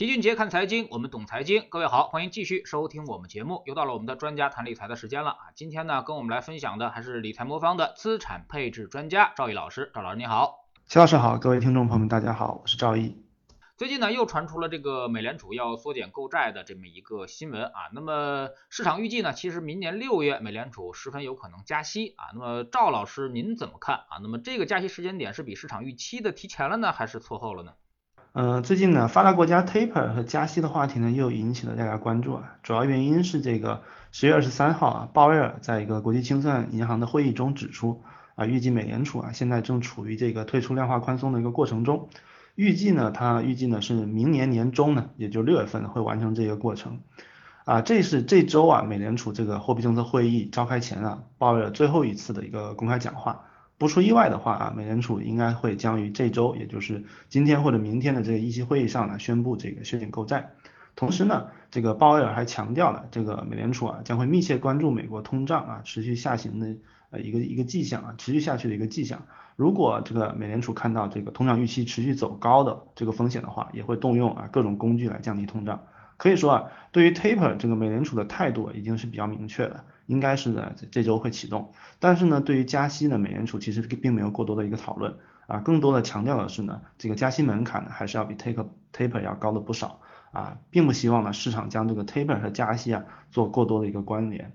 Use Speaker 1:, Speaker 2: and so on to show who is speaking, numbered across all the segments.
Speaker 1: 齐俊杰看财经，我们懂财经。各位好，欢迎继续收听我们节目。又到了我们的专家谈理财的时间了啊！今天呢，跟我们来分享的还是理财魔方的资产配置专家赵毅老师。赵老师你好，
Speaker 2: 齐老师好，各位听众朋友们大家好，我是赵毅。
Speaker 1: 最近呢，又传出了这个美联储要缩减购债的这么一个新闻啊。那么市场预计呢，其实明年六月美联储十分有可能加息啊。那么赵老师您怎么看啊？那么这个加息时间点是比市场预期的提前了呢，还是错后了呢？
Speaker 2: 呃，最近呢，发达国家 taper 和加息的话题呢，又引起了大家关注啊。主要原因是这个十月二十三号啊，鲍威尔在一个国际清算银行的会议中指出啊，预计美联储啊现在正处于这个退出量化宽松的一个过程中，预计呢，他预计呢是明年年中呢，也就六月份会完成这个过程。啊，这是这周啊，美联储这个货币政策会议召开前啊，鲍威尔最后一次的一个公开讲话。不出意外的话啊，美联储应该会将于这周，也就是今天或者明天的这个议息会议上呢，宣布这个削减购债。同时呢，这个鲍威尔还强调了，这个美联储啊将会密切关注美国通胀啊持续下行的呃一个一个迹象啊，持续下去的一个迹象。如果这个美联储看到这个通胀预期持续走高的这个风险的话，也会动用啊各种工具来降低通胀。可以说啊，对于 taper 这个美联储的态度已经是比较明确的。应该是呢，这周会启动。但是呢，对于加息呢，美联储其实并没有过多的一个讨论啊，更多的强调的是呢，这个加息门槛呢还是要比 taper taper 要高的不少啊，并不希望呢市场将这个 taper 和加息啊做过多的一个关联。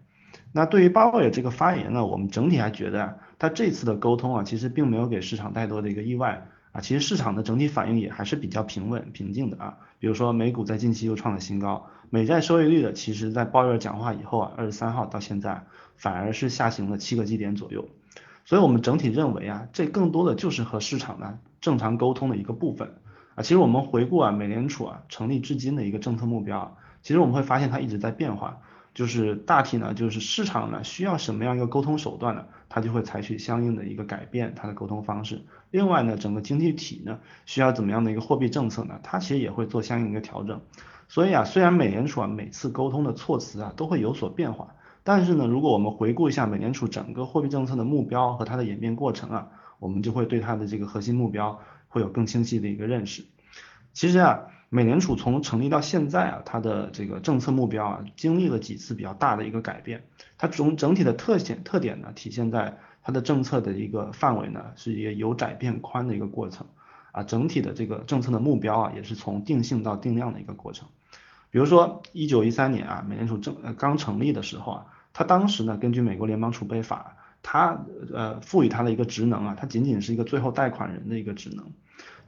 Speaker 2: 那对于鲍威尔这个发言呢，我们整体还觉得啊，他这次的沟通啊，其实并没有给市场太多的一个意外啊，其实市场的整体反应也还是比较平稳平静的啊。比如说美股在近期又创了新高。美债收益率的，其实在鲍威尔讲话以后啊，二十三号到现在反而是下行了七个基点左右，所以我们整体认为啊，这更多的就是和市场呢正常沟通的一个部分啊。其实我们回顾啊，美联储啊成立至今的一个政策目标，其实我们会发现它一直在变化，就是大体呢就是市场呢需要什么样一个沟通手段呢，它就会采取相应的一个改变它的沟通方式。另外呢，整个经济体呢需要怎么样的一个货币政策呢，它其实也会做相应的一个调整。所以啊，虽然美联储啊每次沟通的措辞啊都会有所变化，但是呢，如果我们回顾一下美联储整个货币政策的目标和它的演变过程啊，我们就会对它的这个核心目标会有更清晰的一个认识。其实啊，美联储从成立到现在啊，它的这个政策目标啊经历了几次比较大的一个改变，它总整体的特显特点呢体现在它的政策的一个范围呢是一个由窄变宽的一个过程。啊，整体的这个政策的目标啊，也是从定性到定量的一个过程。比如说，一九一三年啊，美联储正呃刚成立的时候啊，它当时呢，根据美国联邦储备法，它呃赋予它的一个职能啊，它仅仅是一个最后贷款人的一个职能。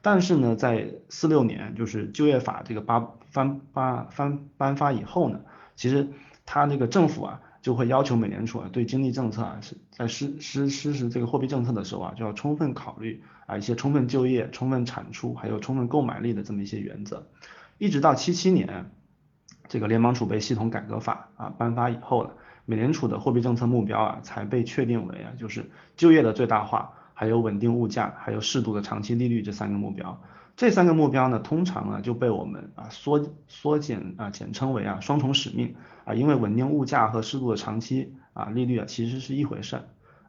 Speaker 2: 但是呢，在四六年，就是就业法这个颁颁颁颁颁发以后呢，其实它这个政府啊。就会要求美联储啊，对经济政策啊，是在实施实施这个货币政策的时候啊，就要充分考虑啊一些充分就业、充分产出，还有充分购买力的这么一些原则。一直到七七年，这个联邦储备系统改革法啊颁发以后了，美联储的货币政策目标啊才被确定为啊就是就业的最大化，还有稳定物价，还有适度的长期利率这三个目标。这三个目标呢，通常啊就被我们啊缩缩减啊简称为啊双重使命啊，因为稳定物价和适度的长期啊利率啊其实是一回事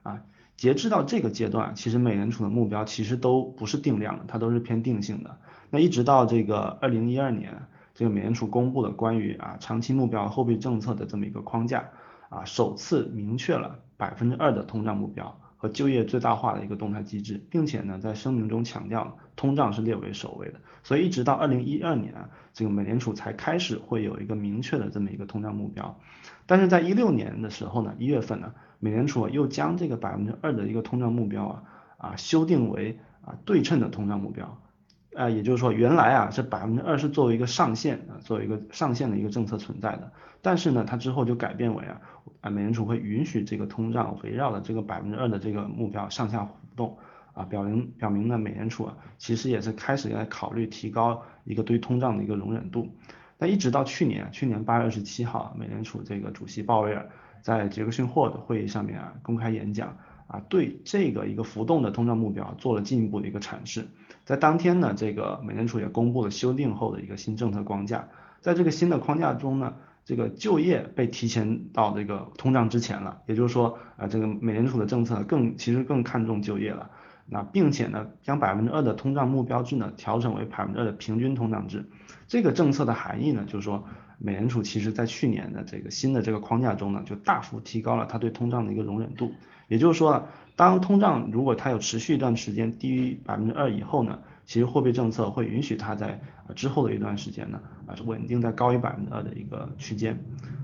Speaker 2: 啊。截至到这个阶段，其实美联储的目标其实都不是定量的，它都是偏定性的。那一直到这个二零一二年，这个美联储公布了关于啊长期目标货币政策的这么一个框架啊，首次明确了百分之二的通胀目标。和就业最大化的一个动态机制，并且呢，在声明中强调通胀是列为首位的，所以一直到二零一二年啊，这个美联储才开始会有一个明确的这么一个通胀目标。但是在一六年的时候呢，一月份呢，美联储又将这个百分之二的一个通胀目标啊啊修订为啊对称的通胀目标。啊，也就是说，原来啊这百分之二是作为一个上限啊，作为一个上限的一个政策存在的，但是呢，它之后就改变为啊，啊，美联储会允许这个通胀围绕着这个百分之二的这个目标上下浮动啊，表明表明呢，美联储啊其实也是开始在考虑提高一个对通胀的一个容忍度。那一直到去年，去年八月二十七号，美联储这个主席鲍威尔在杰克逊霍的会议上面啊公开演讲啊，对这个一个浮动的通胀目标做了进一步的一个阐释。在当天呢，这个美联储也公布了修订后的一个新政策框架，在这个新的框架中呢，这个就业被提前到这个通胀之前了，也就是说啊，这个美联储的政策更其实更看重就业了。那并且呢将百分之二的通胀目标制呢调整为百分之二的平均通胀制。这个政策的含义呢，就是说美联储其实在去年的这个新的这个框架中呢，就大幅提高了它对通胀的一个容忍度。也就是说，当通胀如果它有持续一段时间低于百分之二以后呢，其实货币政策会允许它在之后的一段时间呢，啊是稳定在高于百分之二的一个区间。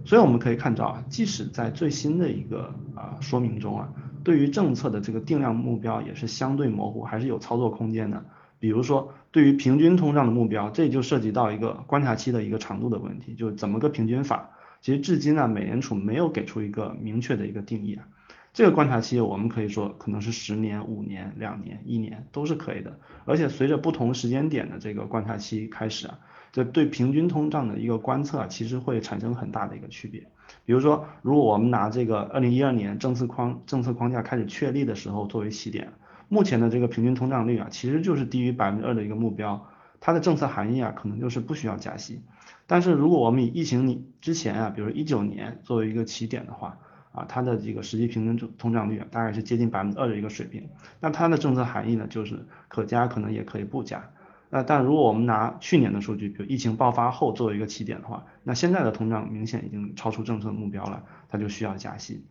Speaker 2: 所以我们可以看到啊，即使在最新的一个啊说明中啊，对于政策的这个定量目标也是相对模糊，还是有操作空间的。比如说，对于平均通胀的目标，这就涉及到一个观察期的一个长度的问题，就是怎么个平均法？其实至今呢，美联储没有给出一个明确的一个定义啊。这个观察期我们可以说可能是十年、五年、两年、一年都是可以的。而且随着不同时间点的这个观察期开始啊，这对平均通胀的一个观测啊，其实会产生很大的一个区别。比如说，如果我们拿这个二零一二年政策框政策框架开始确立的时候作为起点。目前的这个平均通胀率啊，其实就是低于百分之二的一个目标，它的政策含义啊，可能就是不需要加息。但是如果我们以疫情你之前啊，比如一九年作为一个起点的话，啊，它的这个实际平均通胀率，大概是接近百分之二的一个水平，那它的政策含义呢，就是可加可能也可以不加。那但如果我们拿去年的数据，比如疫情爆发后作为一个起点的话，那现在的通胀明显已经超出政策目标了，它就需要加息。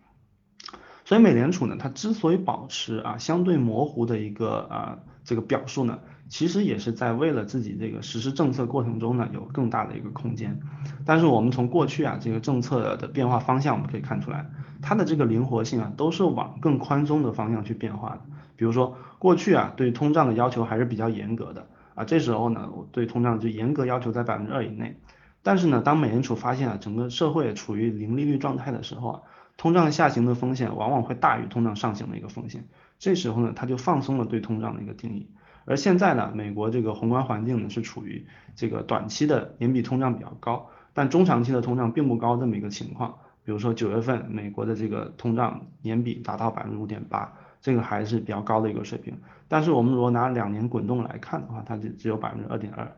Speaker 2: 所以美联储呢，它之所以保持啊相对模糊的一个啊这个表述呢，其实也是在为了自己这个实施政策过程中呢有更大的一个空间。但是我们从过去啊这个政策的变化方向，我们可以看出来，它的这个灵活性啊都是往更宽松的方向去变化的。比如说过去啊对通胀的要求还是比较严格的啊，这时候呢我对通胀就严格要求在百分之二以内。但是呢当美联储发现啊整个社会处于零利率状态的时候啊。通胀下行的风险往往会大于通胀上行的一个风险，这时候呢，它就放松了对通胀的一个定义。而现在呢，美国这个宏观环境呢是处于这个短期的年比通胀比较高，但中长期的通胀并不高这么一个情况。比如说九月份美国的这个通胀年比达到百分之五点八，这个还是比较高的一个水平。但是我们如果拿两年滚动来看的话，它就只有百分之二点二。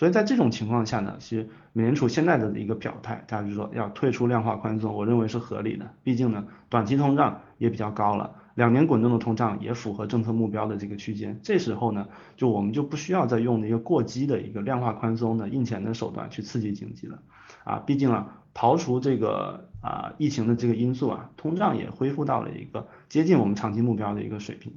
Speaker 2: 所以在这种情况下呢，其实美联储现在的一个表态，大家就说要退出量化宽松，我认为是合理的。毕竟呢，短期通胀也比较高了，两年滚动的通胀也符合政策目标的这个区间。这时候呢，就我们就不需要再用一个过激的一个量化宽松的印钱的手段去刺激经济了。啊，毕竟啊，刨除这个啊疫情的这个因素啊，通胀也恢复到了一个接近我们长期目标的一个水平。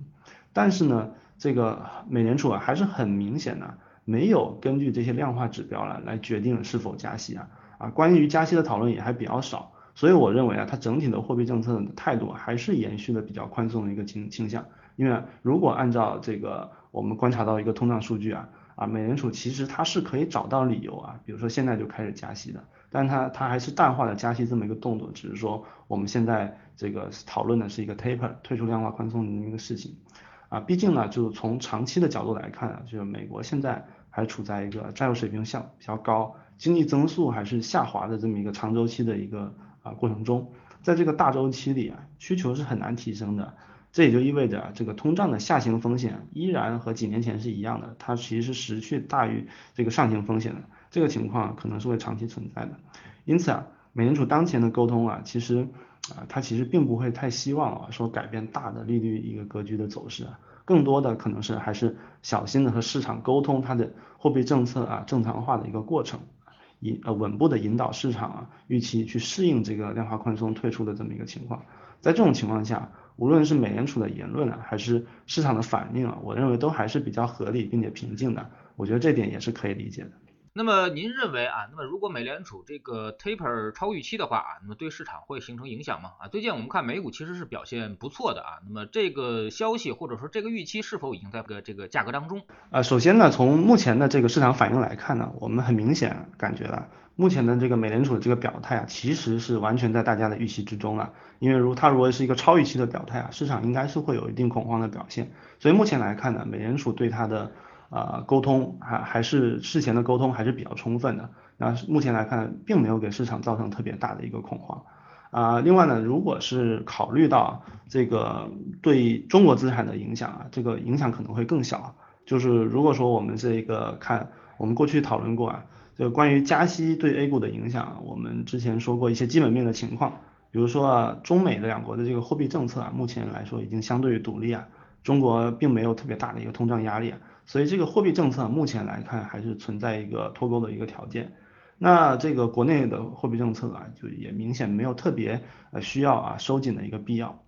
Speaker 2: 但是呢，这个美联储啊还是很明显的。没有根据这些量化指标来来决定是否加息啊啊，关于加息的讨论也还比较少，所以我认为啊，它整体的货币政策的态度还是延续的比较宽松的一个倾倾向。因为如果按照这个我们观察到一个通胀数据啊啊，美联储其实它是可以找到理由啊，比如说现在就开始加息的，但它它还是淡化了加息这么一个动作，只是说我们现在这个讨论的是一个 taper 退出量化宽松的一个事情。啊，毕竟呢，就是从长期的角度来看啊，就是美国现在还处在一个债务水平相比较高，经济增速还是下滑的这么一个长周期的一个啊过程中，在这个大周期里啊，需求是很难提升的，这也就意味着这个通胀的下行风险依然和几年前是一样的，它其实是持续大于这个上行风险的，这个情况可能是会长期存在的。因此啊，美联储当前的沟通啊，其实。啊，他其实并不会太希望啊，说改变大的利率一个格局的走势，更多的可能是还是小心的和市场沟通它的货币政策啊正常化的一个过程，引呃稳步的引导市场啊预期去适应这个量化宽松退出的这么一个情况，在这种情况下，无论是美联储的言论啊，还是市场的反应啊，我认为都还是比较合理并且平静的，我觉得这点也是可以理解的。
Speaker 1: 那么您认为啊，那么如果美联储这个 taper 超预期的话啊，那么对市场会形成影响吗？啊，最近我们看美股其实是表现不错的啊，那么这个消息或者说这个预期是否已经在这个这个价格当中？
Speaker 2: 啊，首先呢，从目前的这个市场反应来看呢，我们很明显感觉了，目前的这个美联储的这个表态啊，其实是完全在大家的预期之中了，因为如它如果是一个超预期的表态啊，市场应该是会有一定恐慌的表现，所以目前来看呢，美联储对它的。啊，沟通还还是事前的沟通还是比较充分的。那目前来看，并没有给市场造成特别大的一个恐慌。啊，另外呢，如果是考虑到这个对中国资产的影响啊，这个影响可能会更小。就是如果说我们这个看，我们过去讨论过啊，就关于加息对 A 股的影响，我们之前说过一些基本面的情况，比如说啊，中美的两国的这个货币政策啊，目前来说已经相对于独立啊。中国并没有特别大的一个通胀压力，所以这个货币政策目前来看还是存在一个脱钩的一个条件。那这个国内的货币政策啊，就也明显没有特别呃需要啊收紧的一个必要。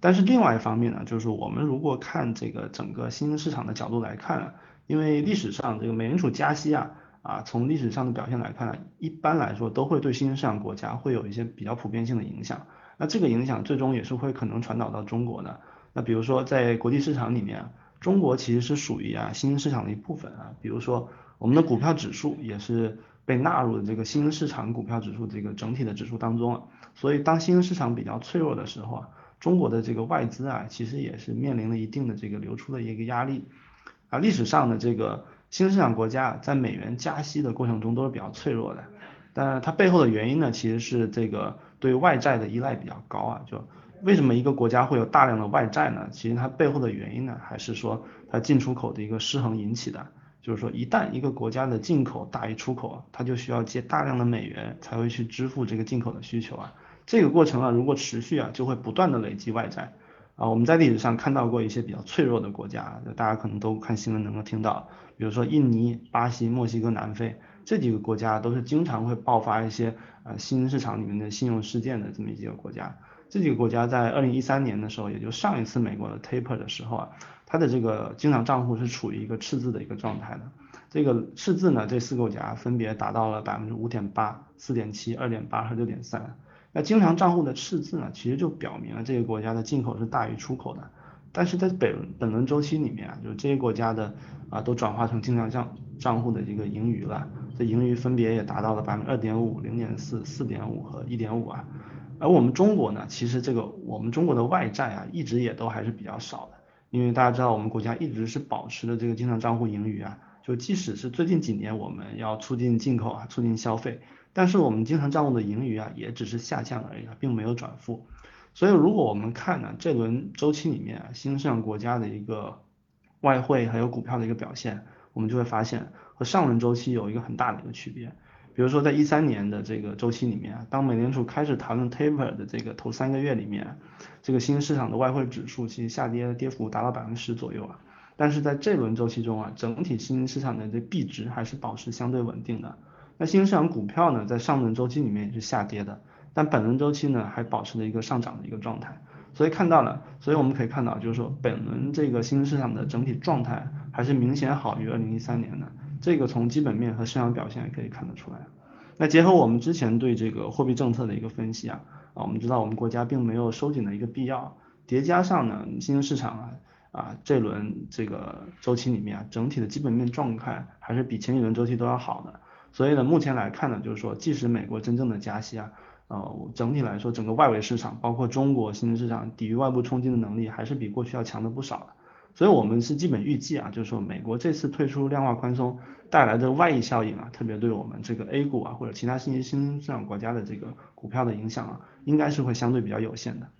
Speaker 2: 但是另外一方面呢，就是我们如果看这个整个新兴市场的角度来看，因为历史上这个美联储加息啊啊，从历史上的表现来看，一般来说都会对新兴市场国家会有一些比较普遍性的影响。那这个影响最终也是会可能传导到中国的。那比如说在国际市场里面，中国其实是属于啊新兴市场的一部分啊。比如说我们的股票指数也是被纳入了这个新兴市场股票指数这个整体的指数当中啊。所以当新兴市场比较脆弱的时候啊，中国的这个外资啊其实也是面临了一定的这个流出的一个压力啊。历史上的这个新兴市场国家在美元加息的过程中都是比较脆弱的，但它背后的原因呢，其实是这个。对外债的依赖比较高啊，就为什么一个国家会有大量的外债呢？其实它背后的原因呢，还是说它进出口的一个失衡引起的。就是说，一旦一个国家的进口大于出口，它就需要借大量的美元才会去支付这个进口的需求啊。这个过程啊，如果持续啊，就会不断的累积外债啊。我们在历史上看到过一些比较脆弱的国家，大家可能都看新闻能够听到，比如说印尼、巴西、墨西哥、南非。这几个国家都是经常会爆发一些呃新市场里面的信用事件的这么几个国家。这几个国家在二零一三年的时候，也就上一次美国的 taper 的时候啊，它的这个经常账户是处于一个赤字的一个状态的。这个赤字呢，这四个国家分别达到了百分之五点八、四点七、二点八和六点三。那经常账户的赤字呢，其实就表明了这个国家的进口是大于出口的。但是在本本轮周期里面啊，就是这些国家的啊都转化成经常账账户的一个盈余了。这盈余分别也达到了百分之二点五、零点四、四点五和一点五啊，而我们中国呢，其实这个我们中国的外债啊，一直也都还是比较少的，因为大家知道我们国家一直是保持的这个经常账户盈余啊，就即使是最近几年我们要促进进口啊，促进消费，但是我们经常账户的盈余啊，也只是下降而已，并没有转负，所以如果我们看呢，这轮周期里面啊，新兴国家的一个外汇还有股票的一个表现，我们就会发现。和上轮周期有一个很大的一个区别，比如说在一三年的这个周期里面，当美联储开始谈论 taper 的这个头三个月里面，这个新兴市场的外汇指数其实下跌跌幅达到百分之十左右啊，但是在这轮周期中啊，整体新兴市场的这币值还是保持相对稳定的。那新兴市场股票呢，在上轮周期里面也是下跌的，但本轮周期呢还保持了一个上涨的一个状态。所以看到了，所以我们可以看到，就是说本轮这个新兴市场的整体状态还是明显好于二零一三年的。这个从基本面和市场表现也可以看得出来。那结合我们之前对这个货币政策的一个分析啊，啊，我们知道我们国家并没有收紧的一个必要，叠加上呢，新兴市场啊，啊，这轮这个周期里面啊，整体的基本面状态还是比前几轮周期都要好的。所以呢，目前来看呢，就是说，即使美国真正的加息啊，呃，整体来说，整个外围市场，包括中国新兴市场抵御外部冲击的能力，还是比过去要强的不少的。所以我们是基本预计啊，就是说美国这次退出量化宽松带来的外溢效应啊，特别对我们这个 A 股啊或者其他新兴新兴市国家的这个股票的影响啊，应该是会相对比较有限的。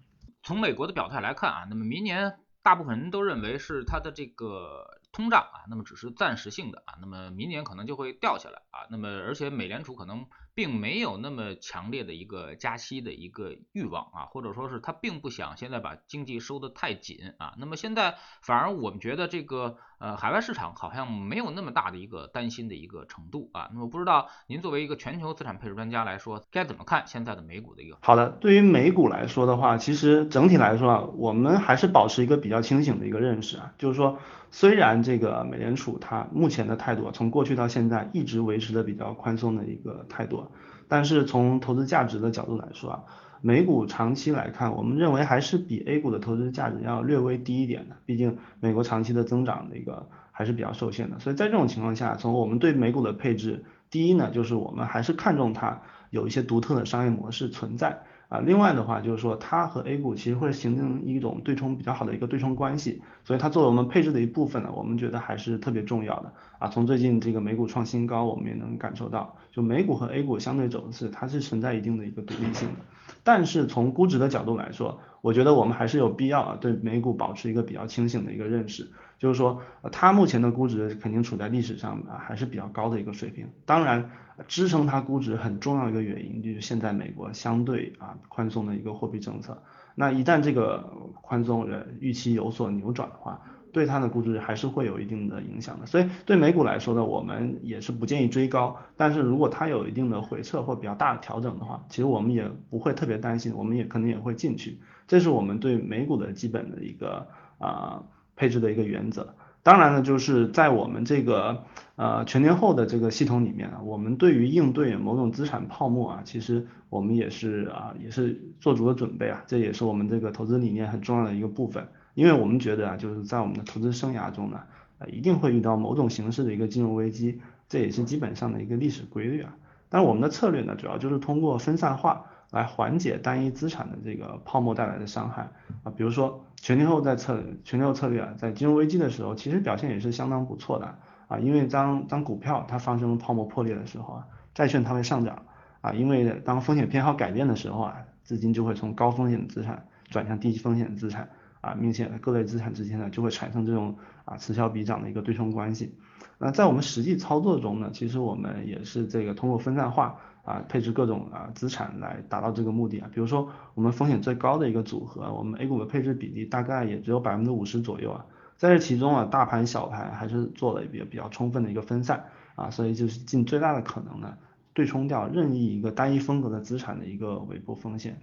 Speaker 1: 从美国的表态来看啊，那么明年大部分人都认为是它的这个通胀啊，那么只是暂时性的啊，那么明年可能就会掉下来啊，那么而且美联储可能。并没有那么强烈的一个加息的一个欲望啊，或者说是他并不想现在把经济收得太紧啊。那么现在反而我们觉得这个呃海外市场好像没有那么大的一个担心的一个程度啊。那么不知道您作为一个全球资产配置专家来说，该怎么看现在的美股的一个？
Speaker 2: 好的，对于美股来说的话，其实整体来说啊，我们还是保持一个比较清醒的一个认识啊，就是说虽然这个美联储它目前的态度从过去到现在一直维持的比较宽松的一个态度。但是从投资价值的角度来说啊，美股长期来看，我们认为还是比 A 股的投资价值要略微低一点的。毕竟美国长期的增长那个还是比较受限的。所以在这种情况下，从我们对美股的配置，第一呢，就是我们还是看重它有一些独特的商业模式存在。啊，另外的话就是说，它和 A 股其实会形成一种对冲比较好的一个对冲关系，所以它作为我们配置的一部分呢，我们觉得还是特别重要的。啊，从最近这个美股创新高，我们也能感受到，就美股和 A 股相对走势，它是存在一定的一个独立性的。但是从估值的角度来说，我觉得我们还是有必要啊，对美股保持一个比较清醒的一个认识。就是说，它目前的估值肯定处在历史上啊还是比较高的一个水平。当然，支撑它估值很重要一个原因就是现在美国相对啊宽松的一个货币政策那一旦这个宽松的预期有所扭转的话，对它的估值还是会有一定的影响的。所以对美股来说呢，我们也是不建议追高，但是如果它有一定的回撤或比较大的调整的话，其实我们也不会特别担心，我们也可能也会进去。这是我们对美股的基本的一个啊配置的一个原则。当然呢，就是在我们这个呃全年后的这个系统里面啊，我们对于应对某种资产泡沫啊，其实我们也是啊也是做足了准备啊，这也是我们这个投资理念很重要的一个部分。因为我们觉得啊，就是在我们的投资生涯中呢，呃一定会遇到某种形式的一个金融危机，这也是基本上的一个历史规律啊。但是我们的策略呢，主要就是通过分散化。来缓解单一资产的这个泡沫带来的伤害啊，比如说全天候在策全天候策略啊，在金融危机的时候，其实表现也是相当不错的啊，因为当当股票它发生泡沫破裂的时候啊，债券它会上涨啊，因为当风险偏好改变的时候啊，资金就会从高风险的资产转向低风险的资产啊，明显的各类资产之间呢就会产生这种啊此消彼长的一个对冲关系。那在我们实际操作中呢，其实我们也是这个通过分散化。啊，配置各种啊资产来达到这个目的啊，比如说我们风险最高的一个组合，我们 A 股的配置比例大概也只有百分之五十左右啊，在这其中啊，大盘小盘还是做了比较比较充分的一个分散啊，所以就是尽最大的可能呢，对冲掉任意一个单一风格的资产的一个尾部风险。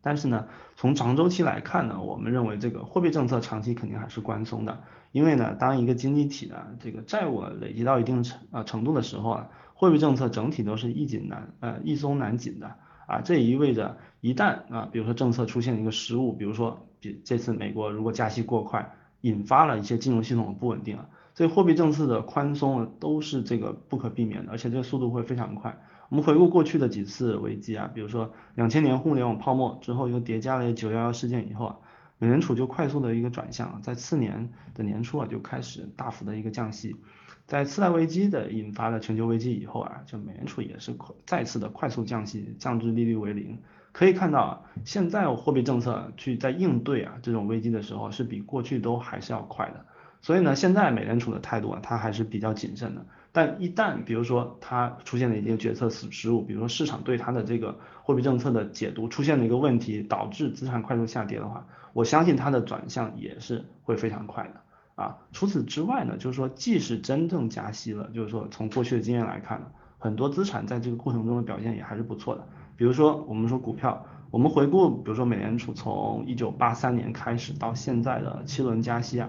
Speaker 2: 但是呢，从长周期来看呢，我们认为这个货币政策长期肯定还是宽松的，因为呢，当一个经济体的这个债务累积到一定程啊程度的时候啊。货币政策整体都是易紧难呃易松难紧的啊，这也意味着一旦啊，比如说政策出现一个失误，比如说比这次美国如果加息过快，引发了一些金融系统的不稳定啊，所以货币政策的宽松都是这个不可避免的，而且这个速度会非常快。我们回顾过去的几次危机啊，比如说两千年互联网泡沫之后，又叠加了九幺幺事件以后啊，美联储就快速的一个转向，在次年的年初啊就开始大幅的一个降息。在次贷危机的引发了全球危机以后啊，就美联储也是快再次的快速降息，降至利率为零。可以看到啊，现在货币政策去在应对啊这种危机的时候，是比过去都还是要快的。所以呢，现在美联储的态度啊，它还是比较谨慎的。但一旦比如说它出现了一些决策失失误，比如说市场对它的这个货币政策的解读出现了一个问题，导致资产快速下跌的话，我相信它的转向也是会非常快的。啊，除此之外呢，就是说，即使真正加息了，就是说，从过去的经验来看，很多资产在这个过程中的表现也还是不错的。比如说，我们说股票，我们回顾，比如说美联储从一九八三年开始到现在的七轮加息啊，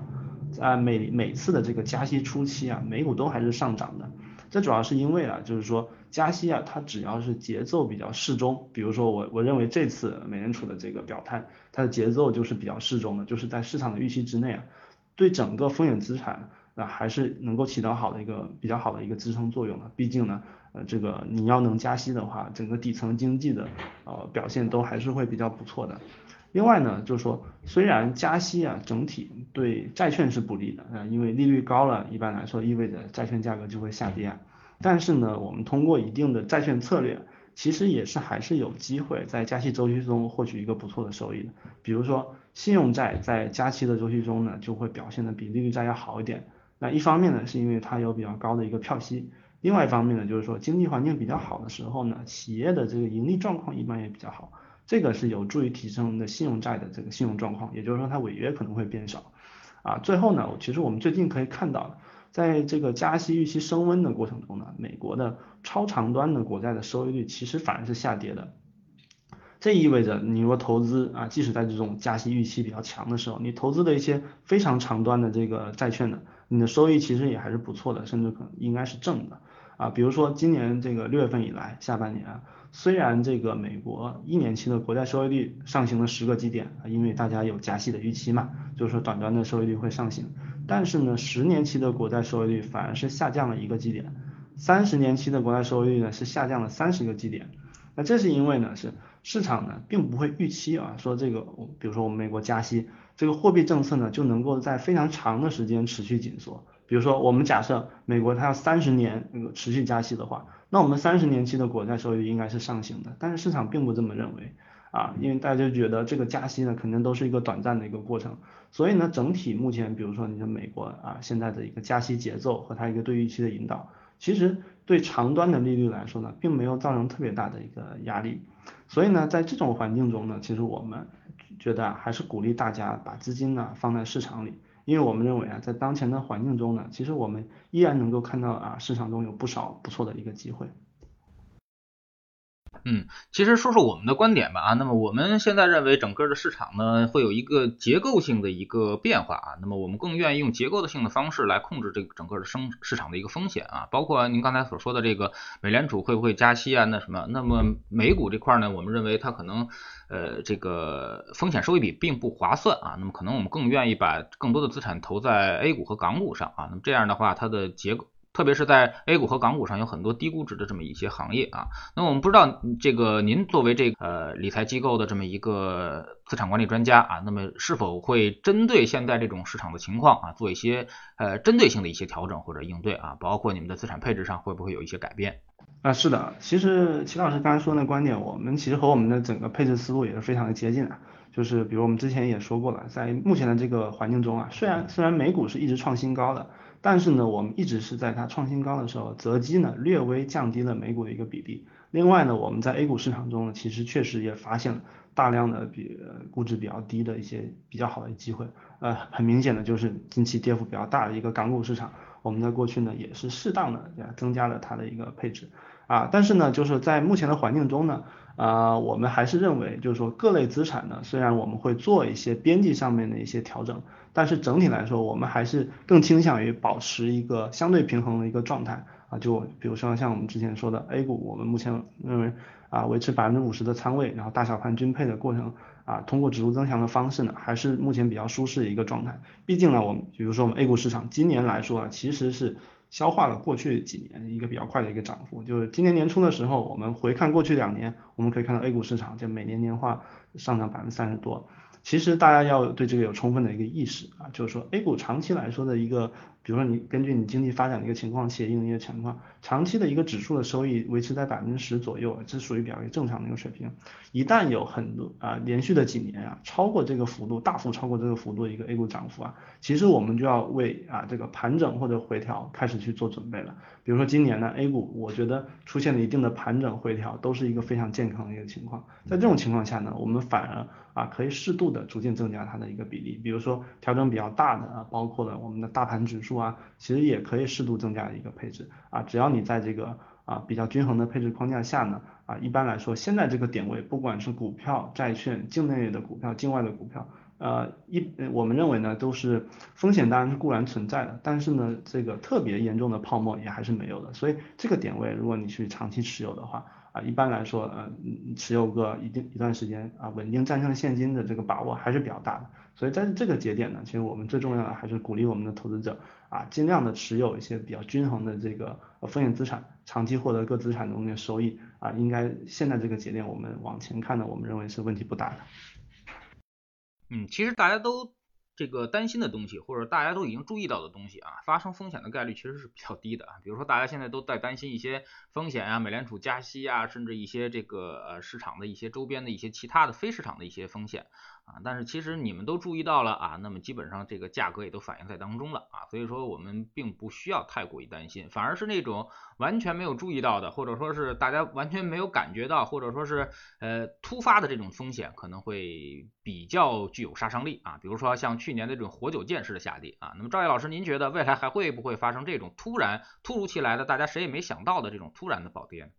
Speaker 2: 在每每次的这个加息初期啊，美股都还是上涨的。这主要是因为啊，就是说加息啊，它只要是节奏比较适中，比如说我我认为这次美联储的这个表态，它的节奏就是比较适中的，就是在市场的预期之内啊。对整个风险资产啊，还是能够起到好的一个比较好的一个支撑作用的。毕竟呢，呃，这个你要能加息的话，整个底层经济的呃表现都还是会比较不错的。另外呢，就是说虽然加息啊，整体对债券是不利的啊，因为利率高了，一般来说意味着债券价格就会下跌。但是呢，我们通过一定的债券策略。其实也是还是有机会在加息周期中获取一个不错的收益的，比如说信用债在加息的周期中呢，就会表现的比利率债要好一点。那一方面呢，是因为它有比较高的一个票息，另外一方面呢，就是说经济环境比较好的时候呢，企业的这个盈利状况一般也比较好，这个是有助于提升的信用债的这个信用状况，也就是说它违约可能会变少。啊，最后呢，其实我们最近可以看到。在这个加息预期升温的过程中呢，美国的超长端的国债的收益率其实反而是下跌的，这意味着你如果投资啊，即使在这种加息预期比较强的时候，你投资的一些非常长端的这个债券呢，你的收益其实也还是不错的，甚至可能应该是正的啊。比如说今年这个六月份以来，下半年啊，虽然这个美国一年期的国债收益率上行了十个基点啊，因为大家有加息的预期嘛，就是说短端的收益率会上行。但是呢，十年期的国债收益率反而是下降了一个基点，三十年期的国债收益率呢是下降了三十个基点。那这是因为呢，是市场呢并不会预期啊，说这个，比如说我们美国加息，这个货币政策呢就能够在非常长的时间持续紧缩。比如说我们假设美国它要三十年那个持续加息的话，那我们三十年期的国债收益率应该是上行的，但是市场并不这么认为。啊，因为大家觉得这个加息呢，肯定都是一个短暂的一个过程，所以呢，整体目前，比如说你的美国啊，现在的一个加息节奏和它一个对预期的引导，其实对长端的利率来说呢，并没有造成特别大的一个压力，所以呢，在这种环境中呢，其实我们觉得，还是鼓励大家把资金呢放在市场里，因为我们认为啊，在当前的环境中呢，其实我们依然能够看到啊，市场中有不少不错的一个机会。
Speaker 1: 嗯，其实说说我们的观点吧啊，那么我们现在认为整个的市场呢会有一个结构性的一个变化啊，那么我们更愿意用结构的性的方式来控制这个整个的生市场的一个风险啊，包括您刚才所说的这个美联储会不会加息啊，那什么，那么美股这块呢，我们认为它可能呃这个风险收益比并不划算啊，那么可能我们更愿意把更多的资产投在 A 股和港股上啊，那么这样的话它的结构。特别是在 A 股和港股上有很多低估值的这么一些行业啊，那我们不知道这个您作为这个呃理财机构的这么一个资产管理专家啊，那么是否会针对现在这种市场的情况啊，做一些呃针对性的一些调整或者应对啊，包括你们的资产配置上会不会有一些改变？
Speaker 2: 啊，是的，其实齐老师刚才说那观点，我们其实和我们的整个配置思路也是非常的接近的，就是比如我们之前也说过了，在目前的这个环境中啊，虽然虽然美股是一直创新高的。但是呢，我们一直是在它创新高的时候，择机呢略微降低了美股的一个比例。另外呢，我们在 A 股市场中呢，其实确实也发现了大量的比估值比较低的一些比较好的机会。呃，很明显的就是近期跌幅比较大的一个港股市场，我们在过去呢也是适当的增加了它的一个配置。啊，但是呢，就是在目前的环境中呢，啊，我们还是认为，就是说各类资产呢，虽然我们会做一些边际上面的一些调整。但是整体来说，我们还是更倾向于保持一个相对平衡的一个状态啊，就比如说像我们之前说的 A 股，我们目前认为啊维持百分之五十的仓位，然后大小盘均配的过程啊，通过指数增强的方式呢，还是目前比较舒适的一个状态。毕竟呢，我们比如说我们 A 股市场今年来说啊，其实是消化了过去几年一个比较快的一个涨幅，就是今年年初的时候，我们回看过去两年，我们可以看到 A 股市场就每年年化上涨百分之三十多。其实大家要对这个有充分的一个意识啊，就是说 A 股长期来说的一个。比如说你根据你经济发展的一个情况、企业运营的情况，长期的一个指数的收益维持在百分之十左右，这属于比较正常的一个水平。一旦有很多啊连续的几年啊超过这个幅度，大幅超过这个幅度的一个 A 股涨幅啊，其实我们就要为啊这个盘整或者回调开始去做准备了。比如说今年呢 A 股，我觉得出现了一定的盘整回调，都是一个非常健康的一个情况。在这种情况下呢，我们反而啊可以适度的逐渐增加它的一个比例，比如说调整比较大的啊，包括了我们的大盘指数。啊，其实也可以适度增加一个配置啊，只要你在这个啊比较均衡的配置框架下呢，啊一般来说现在这个点位，不管是股票、债券、境内的股票、境外的股票，呃一我们认为呢都是风险当然是固然存在的，但是呢这个特别严重的泡沫也还是没有的，所以这个点位如果你去长期持有的话。啊，一般来说，呃，持有个一定一段时间啊，稳定战胜现金的这个把握还是比较大的。所以在这个节点呢，其实我们最重要的还是鼓励我们的投资者啊，尽量的持有一些比较均衡的这个风险资产，长期获得各资产中的收益啊，应该现在这个节点我们往前看呢，我们认为是问题不大的。
Speaker 1: 嗯，其实大家都。这个担心的东西，或者大家都已经注意到的东西啊，发生风险的概率其实是比较低的啊。比如说，大家现在都在担心一些风险啊，美联储加息啊，甚至一些这个呃市场的一些周边的一些其他的非市场的一些风险。啊，但是其实你们都注意到了啊，那么基本上这个价格也都反映在当中了啊，所以说我们并不需要太过于担心，反而是那种完全没有注意到的，或者说是大家完全没有感觉到，或者说是呃突发的这种风险可能会比较具有杀伤力啊，比如说像去年的这种活久见式的下跌啊，那么赵毅老师，您觉得未来还会不会发生这种突然突如其来的大家谁也没想到的这种突然的暴跌？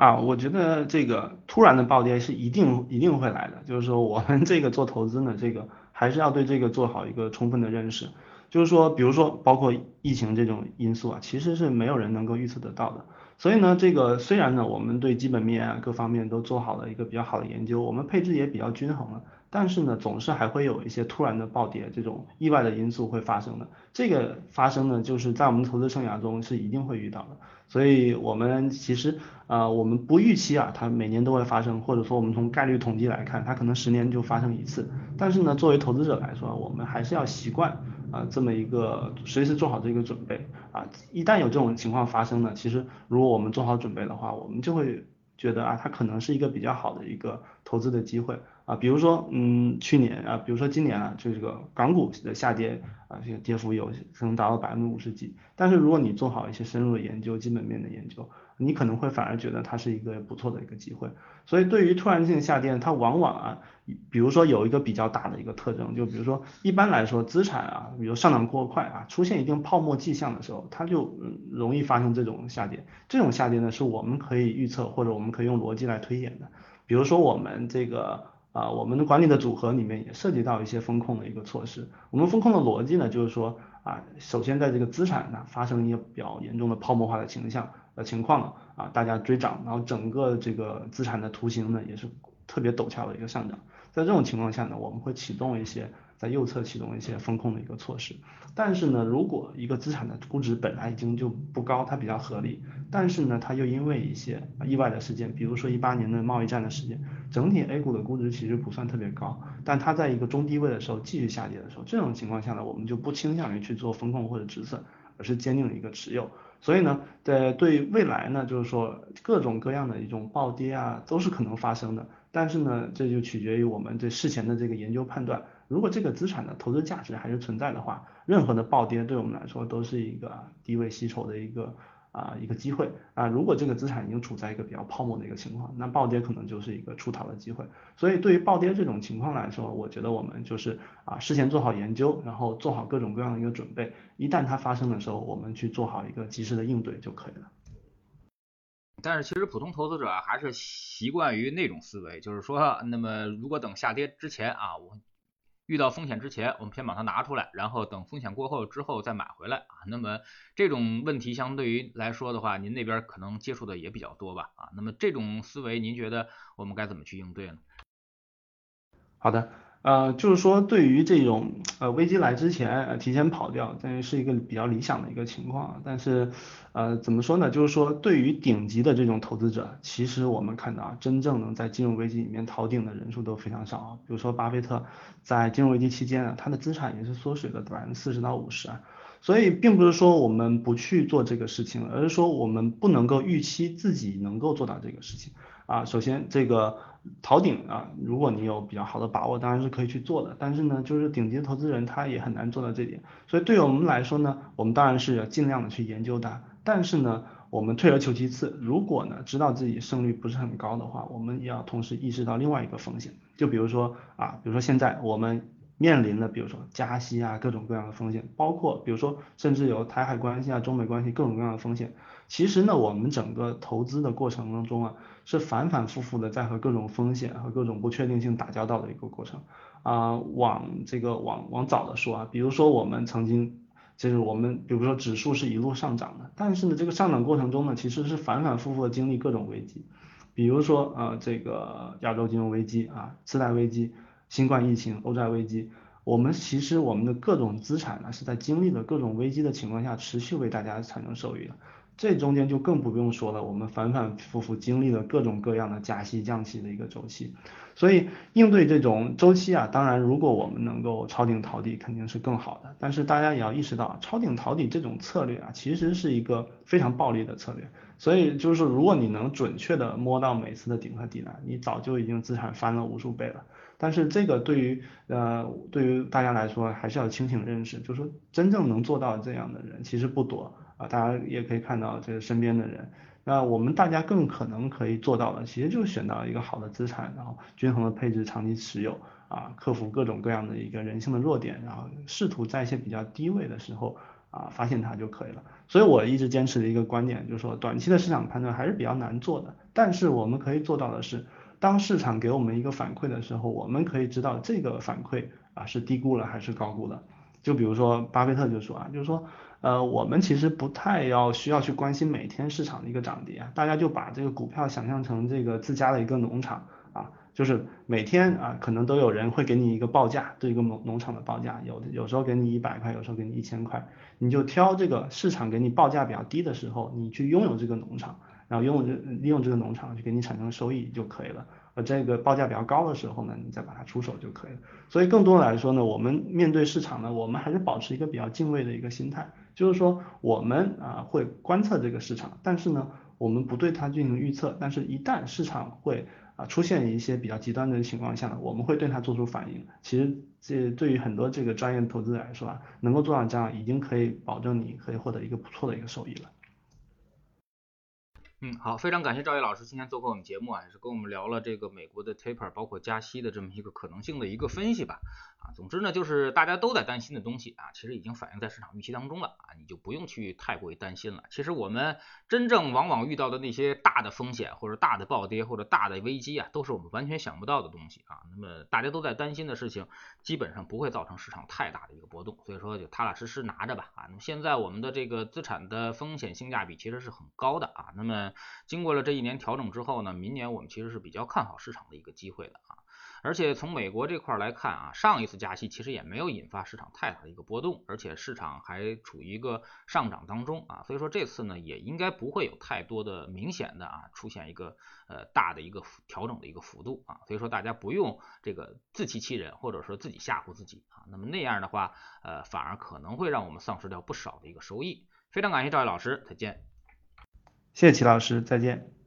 Speaker 2: 啊，我觉得这个突然的暴跌是一定一定会来的，就是说我们这个做投资呢，这个还是要对这个做好一个充分的认识，就是说，比如说包括疫情这种因素啊，其实是没有人能够预测得到的，所以呢，这个虽然呢，我们对基本面啊各方面都做好了一个比较好的研究，我们配置也比较均衡了。但是呢，总是还会有一些突然的暴跌这种意外的因素会发生的。这个发生呢，就是在我们投资生涯中是一定会遇到的。所以，我们其实啊，我们不预期啊，它每年都会发生，或者说我们从概率统计来看，它可能十年就发生一次。但是呢，作为投资者来说，我们还是要习惯啊这么一个随时做好这个准备啊。一旦有这种情况发生呢，其实如果我们做好准备的话，我们就会觉得啊，它可能是一个比较好的一个投资的机会。啊，比如说，嗯，去年啊，比如说今年啊，就这个港股的下跌啊，这个跌幅有可能达到百分之五十几。但是如果你做好一些深入的研究，基本面的研究，你可能会反而觉得它是一个不错的一个机会。所以对于突然性下跌，它往往啊，比如说有一个比较大的一个特征，就比如说一般来说资产啊，比如上涨过快啊，出现一定泡沫迹象的时候，它就容易发生这种下跌。这种下跌呢，是我们可以预测或者我们可以用逻辑来推演的。比如说我们这个啊，我们的管理的组合里面也涉及到一些风控的一个措施。我们风控的逻辑呢，就是说啊，首先在这个资产呢发生一些比较严重的泡沫化的倾向。的情况啊，大家追涨，然后整个这个资产的图形呢也是特别陡峭的一个上涨，在这种情况下呢，我们会启动一些在右侧启动一些风控的一个措施。但是呢，如果一个资产的估值本来已经就不高，它比较合理，但是呢，它又因为一些意外的事件，比如说一八年的贸易战的事件，整体 A 股的估值其实不算特别高，但它在一个中低位的时候继续下跌的时候，这种情况下呢，我们就不倾向于去做风控或者止损，而是坚定的一个持有。所以呢，在对未来呢，就是说各种各样的一种暴跌啊，都是可能发生的。但是呢，这就取决于我们对事前的这个研究判断。如果这个资产的投资价值还是存在的话，任何的暴跌对我们来说都是一个低位吸筹的一个。啊，一个机会啊，如果这个资产已经处在一个比较泡沫的一个情况，那暴跌可能就是一个出逃的机会。所以对于暴跌这种情况来说，我觉得我们就是啊，事先做好研究，然后做好各种各样的一个准备，一旦它发生的时候，我们去做好一个及时的应对就可以了。
Speaker 1: 但是其实普通投资者还是习惯于那种思维，就是说，那么如果等下跌之前啊，我。遇到风险之前，我们先把它拿出来，然后等风险过后之后再买回来啊。那么这种问题相对于来说的话，您那边可能接触的也比较多吧啊。那么这种思维，您觉得我们该怎么去应对呢？
Speaker 2: 好的。呃，就是说，对于这种呃危机来之前呃提前跑掉，这是一个比较理想的一个情况。但是，呃，怎么说呢？就是说，对于顶级的这种投资者，其实我们看到啊，真正能在金融危机里面逃顶的人数都非常少。比如说，巴菲特在金融危机期间啊，他的资产也是缩水了百分之四十到五十啊。所以，并不是说我们不去做这个事情，而是说我们不能够预期自己能够做到这个事情啊。首先，这个。逃顶啊，如果你有比较好的把握，当然是可以去做的。但是呢，就是顶级投资人他也很难做到这点。所以对于我们来说呢，我们当然是要尽量的去研究它。但是呢，我们退而求其次，如果呢知道自己胜率不是很高的话，我们也要同时意识到另外一个风险。就比如说啊，比如说现在我们面临的，比如说加息啊，各种各样的风险，包括比如说甚至有台海关系啊、中美关系各种各样的风险。其实呢，我们整个投资的过程当中啊。是反反复复的在和各种风险和各种不确定性打交道的一个过程啊。往这个往往早的说啊，比如说我们曾经就是我们比如说指数是一路上涨的，但是呢这个上涨过程中呢其实是反反复复的经历各种危机，比如说呃这个亚洲金融危机啊、次贷危机、新冠疫情、欧债危机，我们其实我们的各种资产呢是在经历了各种危机的情况下持续为大家产生收益的。这中间就更不用说了，我们反反复复经历了各种各样的加息降息的一个周期，所以应对这种周期啊，当然如果我们能够抄顶逃底肯定是更好的，但是大家也要意识到，抄顶逃底这种策略啊，其实是一个非常暴力的策略，所以就是如果你能准确的摸到每次的顶和底呢，你早就已经资产翻了无数倍了，但是这个对于呃对于大家来说还是要清醒认识，就是说真正能做到这样的人其实不多。啊，大家也可以看到这个身边的人，那我们大家更可能可以做到的，其实就是选到一个好的资产，然后均衡的配置，长期持有，啊，克服各种各样的一个人性的弱点，然后试图在一些比较低位的时候啊发现它就可以了。所以我一直坚持的一个观点就是说，短期的市场判断还是比较难做的，但是我们可以做到的是，当市场给我们一个反馈的时候，我们可以知道这个反馈啊是低估了还是高估了。就比如说巴菲特就说啊，就是说。呃，我们其实不太要需要去关心每天市场的一个涨跌啊，大家就把这个股票想象成这个自家的一个农场啊，就是每天啊，可能都有人会给你一个报价，对一个农农场的报价，有的有时候给你一百块，有时候给你一千块，你就挑这个市场给你报价比较低的时候，你去拥有这个农场，然后拥有这利用这个农场去给你产生收益就可以了。呃，这个报价比较高的时候呢，你再把它出手就可以了。所以更多来说呢，我们面对市场呢，我们还是保持一个比较敬畏的一个心态。就是说，我们啊会观测这个市场，但是呢，我们不对它进行预测。但是，一旦市场会啊出现一些比较极端的情况下呢，我们会对它做出反应。其实，这对于很多这个专业投资者来说啊，能够做到这样，已经可以保证你可以获得一个不错的一个收益了。
Speaker 1: 嗯，好，非常感谢赵毅老师今天做客我们节目啊，也是跟我们聊了这个美国的 taper 包括加息的这么一个可能性的一个分析吧。啊，总之呢，就是大家都在担心的东西啊，其实已经反映在市场预期当中了啊，你就不用去太过于担心了。其实我们真正往往遇到的那些大的风险或者大的暴跌或者大的危机啊，都是我们完全想不到的东西啊。那么大家都在担心的事情，基本上不会造成市场太大的一个波动，所以说就踏踏实实拿着吧啊。那么现在我们的这个资产的风险性价比其实是很高的啊。那么经过了这一年调整之后呢，明年我们其实是比较看好市场的一个机会的啊。而且从美国这块来看啊，上一次加息其实也没有引发市场太大的一个波动，而且市场还处于一个上涨当中啊，所以说这次呢也应该不会有太多的明显的啊出现一个呃大的一个调整的一个幅度啊，所以说大家不用这个自欺欺人或者说自己吓唬自己啊，那么那样的话呃反而可能会让我们丧失掉不少的一个收益。非常感谢赵毅老师，再见。
Speaker 2: 谢谢齐老师，再见。